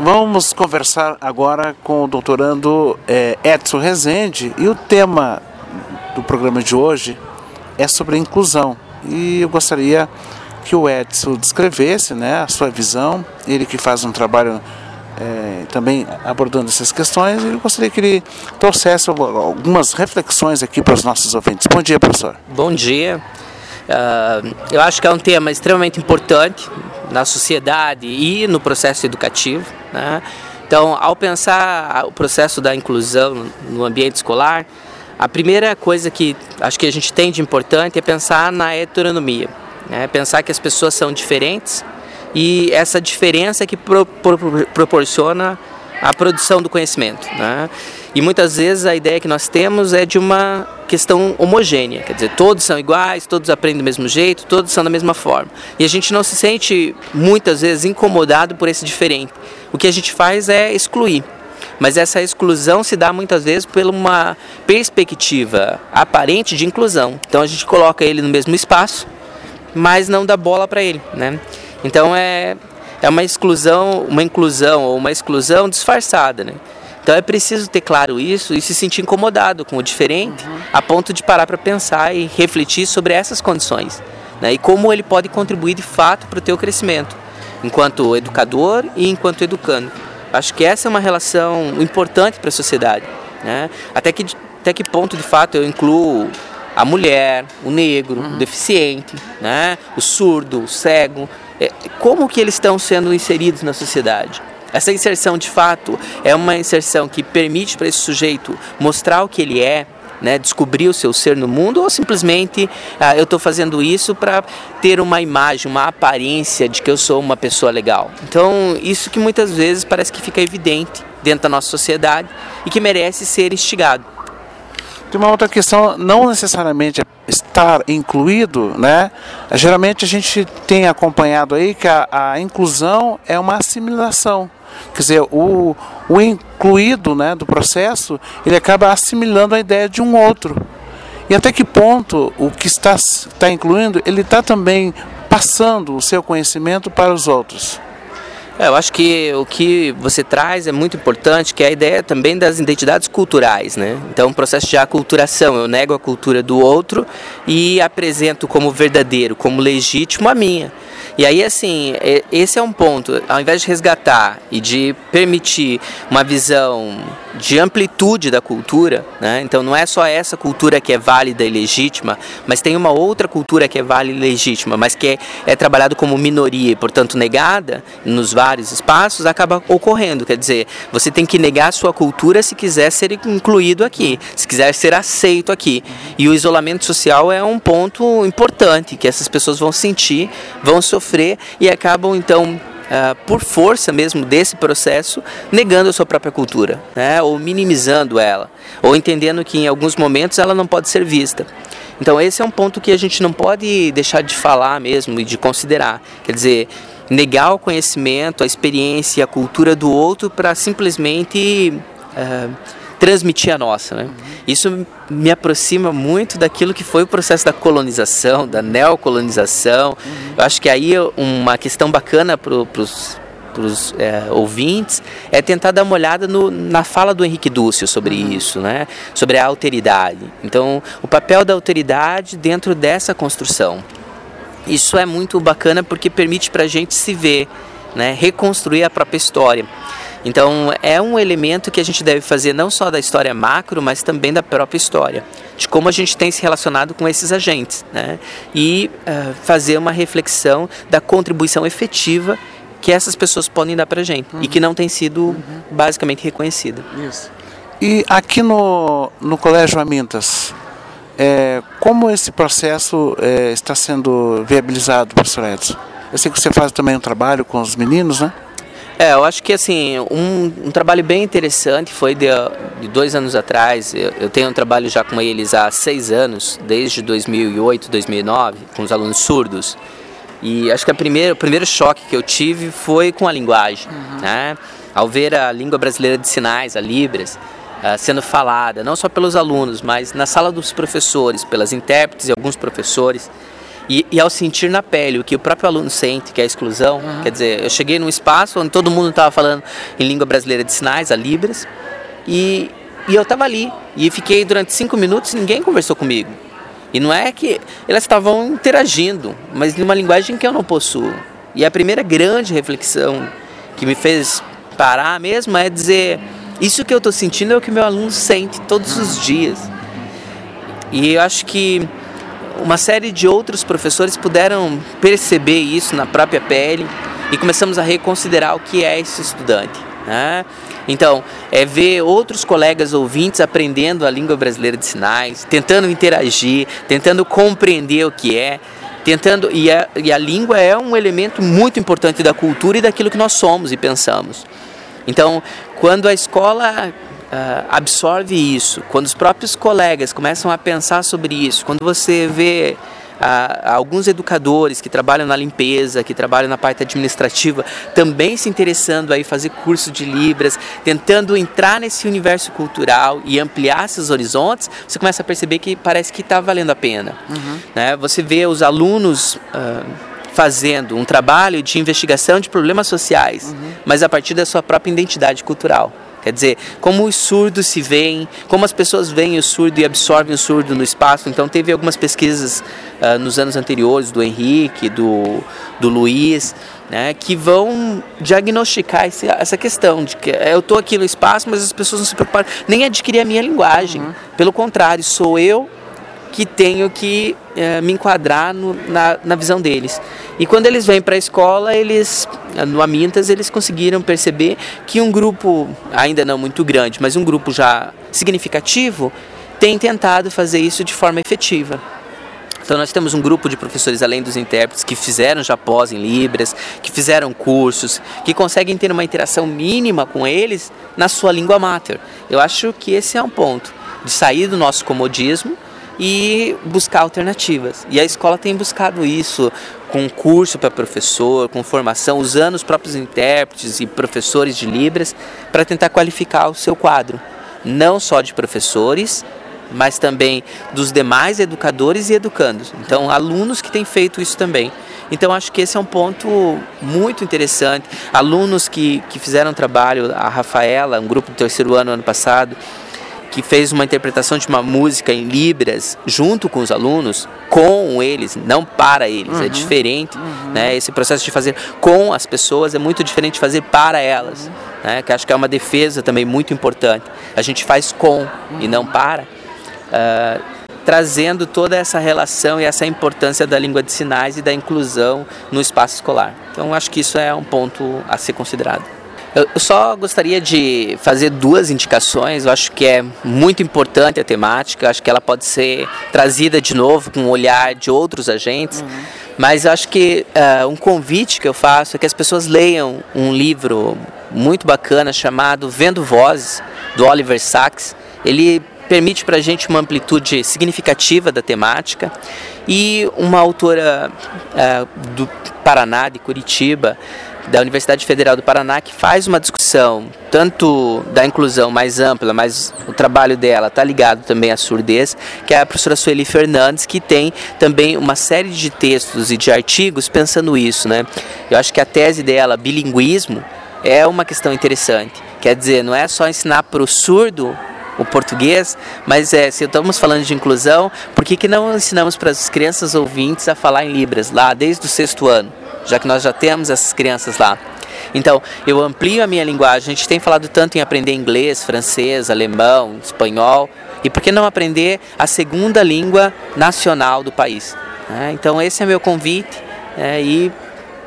vamos conversar agora com o doutorando é, Edson Rezende e o tema do programa de hoje é sobre inclusão. E eu gostaria que o Edson descrevesse né, a sua visão, ele que faz um trabalho é, também abordando essas questões, eu gostaria que ele trouxesse algumas reflexões aqui para os nossos ouvintes. Bom dia, professor. Bom dia. Uh, eu acho que é um tema extremamente importante na sociedade e no processo educativo. Né? Então, ao pensar o processo da inclusão no ambiente escolar, a primeira coisa que acho que a gente tem de importante é pensar na heteronomia, né? pensar que as pessoas são diferentes e essa diferença que pro, pro, proporciona a produção do conhecimento. Né? E muitas vezes a ideia que nós temos é de uma questão homogênea, quer dizer, todos são iguais, todos aprendem do mesmo jeito, todos são da mesma forma. E a gente não se sente muitas vezes incomodado por esse diferente. O que a gente faz é excluir. Mas essa exclusão se dá muitas vezes por uma perspectiva aparente de inclusão. Então a gente coloca ele no mesmo espaço, mas não dá bola para ele, né? Então é é uma exclusão, uma inclusão ou uma exclusão disfarçada, né? Então é preciso ter claro isso e se sentir incomodado com o diferente, uhum. a ponto de parar para pensar e refletir sobre essas condições, né? E como ele pode contribuir de fato para o teu crescimento, enquanto educador e enquanto educando. Acho que essa é uma relação importante para a sociedade, né? Até que até que ponto de fato eu incluo a mulher, o negro, uhum. o deficiente, né? o surdo, o cego, é, como que eles estão sendo inseridos na sociedade. Essa inserção, de fato, é uma inserção que permite para esse sujeito mostrar o que ele é, né, descobrir o seu ser no mundo, ou simplesmente ah, eu estou fazendo isso para ter uma imagem, uma aparência de que eu sou uma pessoa legal. Então, isso que muitas vezes parece que fica evidente dentro da nossa sociedade e que merece ser instigado. Tem uma outra questão, não necessariamente estar incluído, né? Geralmente a gente tem acompanhado aí que a, a inclusão é uma assimilação. Quer dizer, o, o incluído né, do processo, ele acaba assimilando a ideia de um outro. E até que ponto o que está, está incluindo, ele está também passando o seu conhecimento para os outros. É, eu acho que o que você traz é muito importante, que é a ideia também das identidades culturais, né? Então, um processo de aculturação, eu nego a cultura do outro e apresento como verdadeiro, como legítimo a minha. E aí, assim, esse é um ponto. Ao invés de resgatar e de permitir uma visão de amplitude da cultura, né? então não é só essa cultura que é válida e legítima, mas tem uma outra cultura que é válida e legítima, mas que é, é trabalhado como minoria e, portanto, negada nos vários espaços, acaba ocorrendo. Quer dizer, você tem que negar a sua cultura se quiser ser incluído aqui, se quiser ser aceito aqui. E o isolamento social é um ponto importante que essas pessoas vão sentir, vão sofrer e acabam então uh, por força mesmo desse processo, negando a sua própria cultura, né? ou minimizando ela, ou entendendo que em alguns momentos ela não pode ser vista. Então esse é um ponto que a gente não pode deixar de falar mesmo e de considerar. Quer dizer, negar o conhecimento, a experiência, a cultura do outro para simplesmente uh, transmitir a nossa. Né? Isso me aproxima muito daquilo que foi o processo da colonização, da neocolonização. Eu acho que aí uma questão bacana para os para os é, ouvintes é tentar dar uma olhada no, na fala do Henrique Dúcio sobre uhum. isso, né? sobre a alteridade. Então, o papel da alteridade dentro dessa construção. Isso é muito bacana porque permite para a gente se ver, né? reconstruir a própria história. Então, é um elemento que a gente deve fazer não só da história macro, mas também da própria história, de como a gente tem se relacionado com esses agentes, né? E uh, fazer uma reflexão da contribuição efetiva que essas pessoas podem dar para a gente uhum. e que não tem sido uhum. basicamente reconhecida. Isso. E aqui no, no Colégio Amintas, é, como esse processo é, está sendo viabilizado, professor Edson? Eu sei que você faz também um trabalho com os meninos, né? É, eu acho que assim, um, um trabalho bem interessante foi de, de dois anos atrás. Eu, eu, tenho um trabalho já com eles há seis anos, desde 2008, 2009, com os alunos surdos. E acho que a primeira, o primeiro choque que eu tive foi com a linguagem, uhum. né? Ao ver a língua brasileira de sinais, a Libras, uh, sendo falada, não só pelos alunos, mas na sala dos professores, pelas intérpretes e alguns professores. E, e, ao sentir na pele o que o próprio aluno sente, que é a exclusão, uhum. quer dizer, eu cheguei num espaço onde todo mundo estava falando em língua brasileira de sinais, a Libras, e, e eu estava ali. E fiquei durante cinco minutos e ninguém conversou comigo. E não é que elas estavam interagindo, mas numa linguagem que eu não possuo. E a primeira grande reflexão que me fez parar mesmo é dizer: isso que eu estou sentindo é o que meu aluno sente todos os dias. E eu acho que uma série de outros professores puderam perceber isso na própria pele e começamos a reconsiderar o que é esse estudante. Né? Então, é ver outros colegas ouvintes aprendendo a língua brasileira de sinais, tentando interagir, tentando compreender o que é, tentando e a, e a língua é um elemento muito importante da cultura e daquilo que nós somos e pensamos. Então, quando a escola uh, absorve isso, quando os próprios colegas começam a pensar sobre isso, quando você vê uh, alguns educadores que trabalham na limpeza, que trabalham na parte administrativa, também se interessando aí fazer curso de Libras, tentando entrar nesse universo cultural e ampliar seus horizontes, você começa a perceber que parece que está valendo a pena. Uhum. Né? Você vê os alunos. Uh, fazendo um trabalho de investigação de problemas sociais, uhum. mas a partir da sua própria identidade cultural. Quer dizer, como os surdos se veem, como as pessoas veem o surdo e absorvem o surdo no espaço. Então, teve algumas pesquisas uh, nos anos anteriores do Henrique, do, do Luiz, né, que vão diagnosticar esse, essa questão de que eu estou aqui no espaço, mas as pessoas não se preocupam nem adquirir a minha linguagem. Uhum. Pelo contrário, sou eu tenho que é, me enquadrar no, na, na visão deles. E quando eles vêm para a escola, eles, no Amintas, eles conseguiram perceber que um grupo, ainda não muito grande, mas um grupo já significativo, tem tentado fazer isso de forma efetiva. Então nós temos um grupo de professores além dos intérpretes que fizeram já pós em Libras, que fizeram cursos, que conseguem ter uma interação mínima com eles na sua língua mater. Eu acho que esse é um ponto de sair do nosso comodismo e buscar alternativas. E a escola tem buscado isso com curso para professor, com formação, usando os próprios intérpretes e professores de Libras para tentar qualificar o seu quadro, não só de professores, mas também dos demais educadores e educandos. Então, alunos que têm feito isso também. Então, acho que esse é um ponto muito interessante. Alunos que, que fizeram trabalho, a Rafaela, um grupo do terceiro ano ano passado, que fez uma interpretação de uma música em Libras junto com os alunos, com eles, não para eles. É uhum. É diferente. Uhum. Né? Esse processo de fazer com as pessoas é muito diferente de fazer para elas. Uhum. Né? Que acho que é uma defesa também muito importante. A gente faz com e não para. Uh, trazendo toda essa relação e essa importância da língua de sinais e da inclusão no espaço escolar. Então, acho que isso é um ponto a ser considerado. Eu só gostaria de fazer duas indicações. Eu acho que é muito importante a temática. Acho que ela pode ser trazida de novo com o olhar de outros agentes. Uhum. Mas acho que uh, um convite que eu faço é que as pessoas leiam um livro muito bacana chamado Vendo Vozes, do Oliver Sacks. Ele permite para a gente uma amplitude significativa da temática e uma autora uh, do Paraná, de Curitiba, da Universidade Federal do Paraná que faz uma discussão tanto da inclusão mais ampla, mas o trabalho dela está ligado também à surdez, que é a professora Sueli Fernandes, que tem também uma série de textos e de artigos pensando isso, né? Eu acho que a tese dela, bilinguismo, é uma questão interessante. Quer dizer, não é só ensinar para o surdo o português, mas é, se estamos falando de inclusão, por que, que não ensinamos para as crianças ouvintes a falar em Libras lá desde o sexto ano? Já que nós já temos essas crianças lá. Então, eu amplio a minha linguagem. A gente tem falado tanto em aprender inglês, francês, alemão, espanhol. E por que não aprender a segunda língua nacional do país? É, então, esse é meu convite. É, e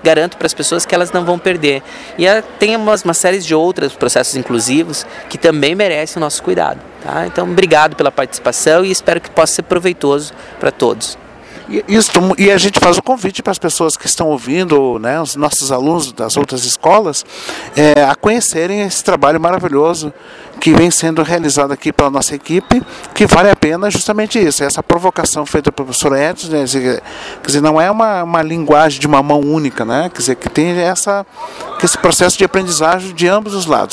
garanto para as pessoas que elas não vão perder. E é, tem umas, uma série de outros processos inclusivos que também merecem o nosso cuidado. Tá? Então, obrigado pela participação e espero que possa ser proveitoso para todos. E, isso, e a gente faz o convite para as pessoas que estão ouvindo, né, os nossos alunos das outras escolas, é, a conhecerem esse trabalho maravilhoso que vem sendo realizado aqui pela nossa equipe, que vale a pena justamente isso, essa provocação feita pelo professor Edson, né, quer dizer, não é uma, uma linguagem de uma mão única, né, quer dizer, que tem essa, esse processo de aprendizagem de ambos os lados.